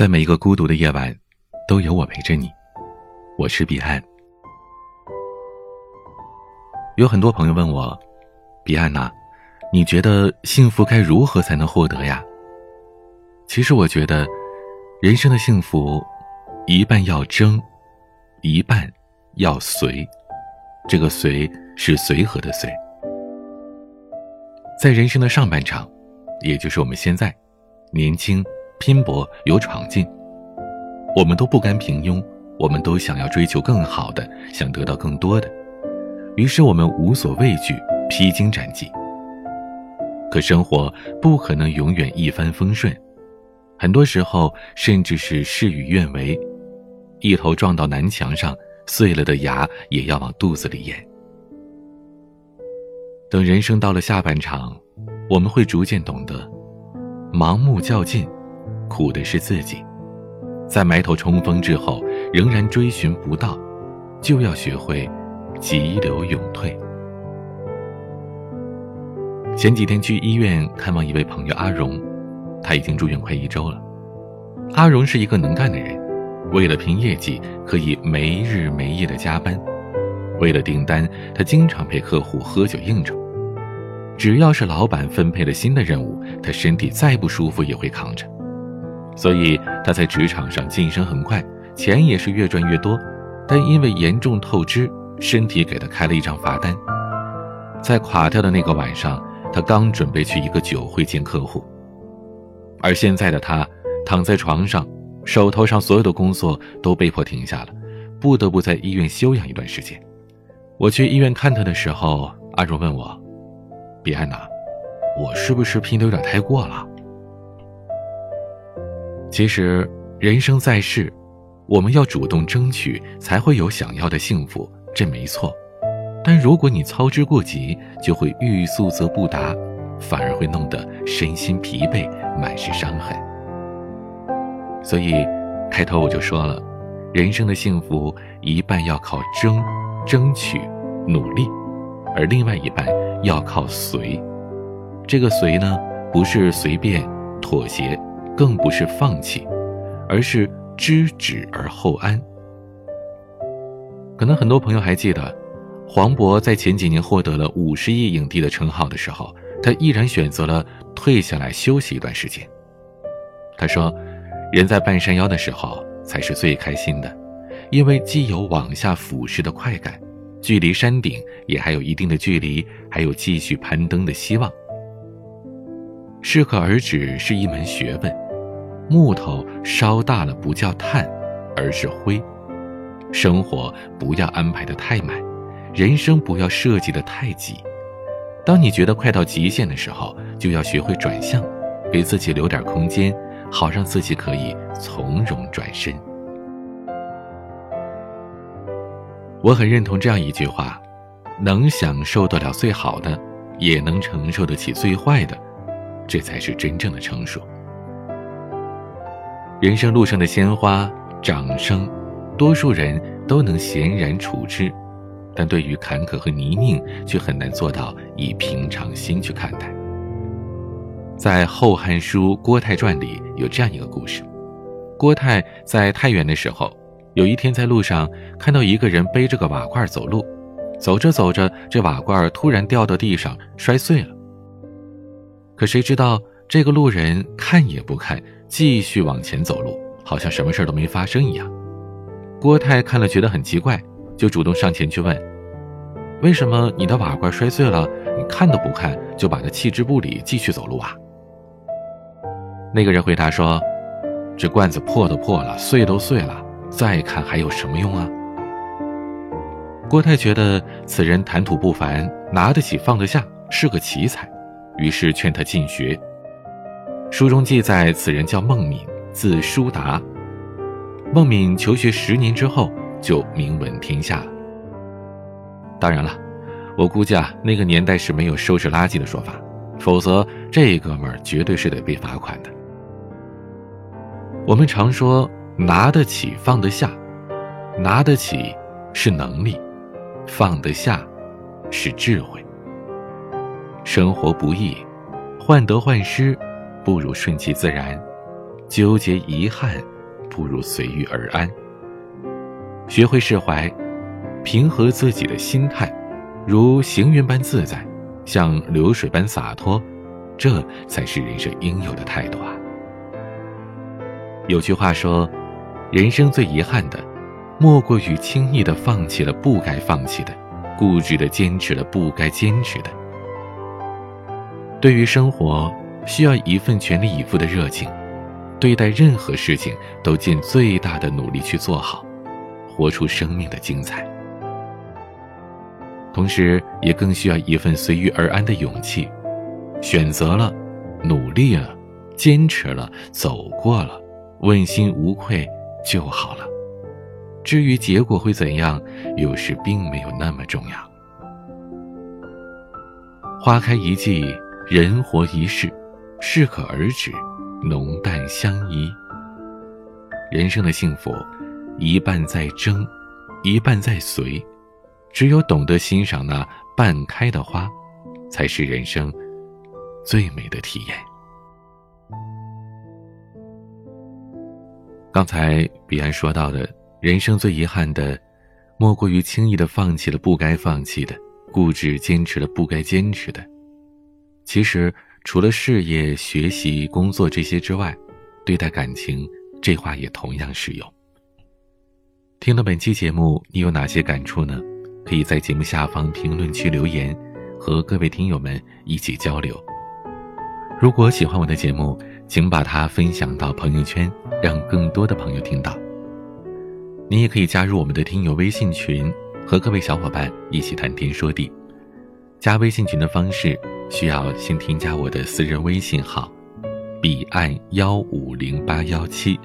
在每一个孤独的夜晚，都有我陪着你。我是彼岸。有很多朋友问我，彼岸呐，你觉得幸福该如何才能获得呀？其实我觉得，人生的幸福，一半要争，一半要随。这个随是随和的随。在人生的上半场，也就是我们现在，年轻。拼搏有闯劲，我们都不甘平庸，我们都想要追求更好的，想得到更多的，于是我们无所畏惧，披荆斩棘。可生活不可能永远一帆风顺，很多时候甚至是事与愿违，一头撞到南墙上，碎了的牙也要往肚子里咽。等人生到了下半场，我们会逐渐懂得，盲目较劲。苦的是自己，在埋头冲锋之后，仍然追寻不到，就要学会急流勇退。前几天去医院看望一位朋友阿荣，他已经住院快一周了。阿荣是一个能干的人，为了拼业绩，可以没日没夜的加班；为了订单，他经常陪客户喝酒应酬。只要是老板分配了新的任务，他身体再不舒服也会扛着。所以他在职场上晋升很快，钱也是越赚越多，但因为严重透支，身体给他开了一张罚单。在垮掉的那个晚上，他刚准备去一个酒会见客户，而现在的他躺在床上，手头上所有的工作都被迫停下了，不得不在医院休养一段时间。我去医院看他的时候，阿荣问我：“别安娜，我是不是拼的有点太过了？”其实，人生在世，我们要主动争取，才会有想要的幸福，这没错。但如果你操之过急，就会欲速则不达，反而会弄得身心疲惫，满是伤痕。所以，开头我就说了，人生的幸福一半要靠争、争取、努力，而另外一半要靠随。这个随呢，不是随便妥协。更不是放弃，而是知止而后安。可能很多朋友还记得，黄渤在前几年获得了五十亿影帝的称号的时候，他毅然选择了退下来休息一段时间。他说：“人在半山腰的时候才是最开心的，因为既有往下俯视的快感，距离山顶也还有一定的距离，还有继续攀登的希望。适可而止是一门学问。”木头烧大了不叫炭，而是灰。生活不要安排的太满，人生不要设计的太挤。当你觉得快到极限的时候，就要学会转向，给自己留点空间，好让自己可以从容转身。我很认同这样一句话：能享受得了最好的，也能承受得起最坏的，这才是真正的成熟。人生路上的鲜花、掌声，多数人都能闲然处之，但对于坎坷和泥泞，却很难做到以平常心去看待。在《后汉书·郭泰传》里有这样一个故事：郭泰在太原的时候，有一天在路上看到一个人背着个瓦罐走路，走着走着，这瓦罐突然掉到地上摔碎了。可谁知道这个路人看也不看。继续往前走路，好像什么事都没发生一样。郭泰看了觉得很奇怪，就主动上前去问：“为什么你的瓦罐摔碎了，你看都不看就把它弃之不理，继续走路啊？”那个人回答说：“这罐子破都破了，碎都碎了，再看还有什么用啊？”郭泰觉得此人谈吐不凡，拿得起放得下，是个奇才，于是劝他进学。书中记载，此人叫孟敏，字叔达。孟敏求学十年之后，就名闻天下了。当然了，我估计啊，那个年代是没有收拾垃圾的说法，否则这哥们儿绝对是得被罚款的。我们常说拿得起放得下，拿得起是能力，放得下是智慧。生活不易，患得患失。不如顺其自然，纠结遗憾，不如随遇而安。学会释怀，平和自己的心态，如行云般自在，像流水般洒脱，这才是人生应有的态度啊！有句话说：“人生最遗憾的，莫过于轻易的放弃了不该放弃的，固执的坚持了不该坚持的。”对于生活，需要一份全力以赴的热情，对待任何事情都尽最大的努力去做好，活出生命的精彩。同时，也更需要一份随遇而安的勇气，选择了，努力了，坚持了，走过了，问心无愧就好了。至于结果会怎样，有时并没有那么重要。花开一季。人活一世，适可而止，浓淡相宜。人生的幸福，一半在争，一半在随。只有懂得欣赏那半开的花，才是人生最美的体验。刚才彼岸说到的，人生最遗憾的，莫过于轻易的放弃了不该放弃的，固执坚持了不该坚持的。其实，除了事业、学习、工作这些之外，对待感情，这话也同样适用。听了本期节目，你有哪些感触呢？可以在节目下方评论区留言，和各位听友们一起交流。如果喜欢我的节目，请把它分享到朋友圈，让更多的朋友听到。你也可以加入我们的听友微信群，和各位小伙伴一起谈天说地。加微信群的方式。需要先添加我的私人微信号，彼岸幺五零八幺七，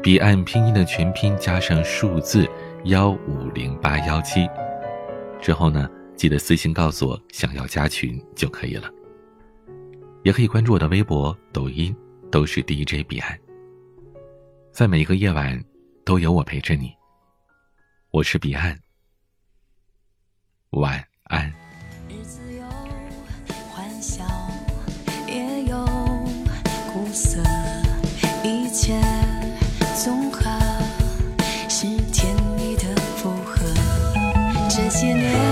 彼岸拼音的全拼加上数字幺五零八幺七，之后呢，记得私信告诉我想要加群就可以了。也可以关注我的微博、抖音，都是 DJ 彼岸。在每一个夜晚，都有我陪着你。我是彼岸，晚安。些年。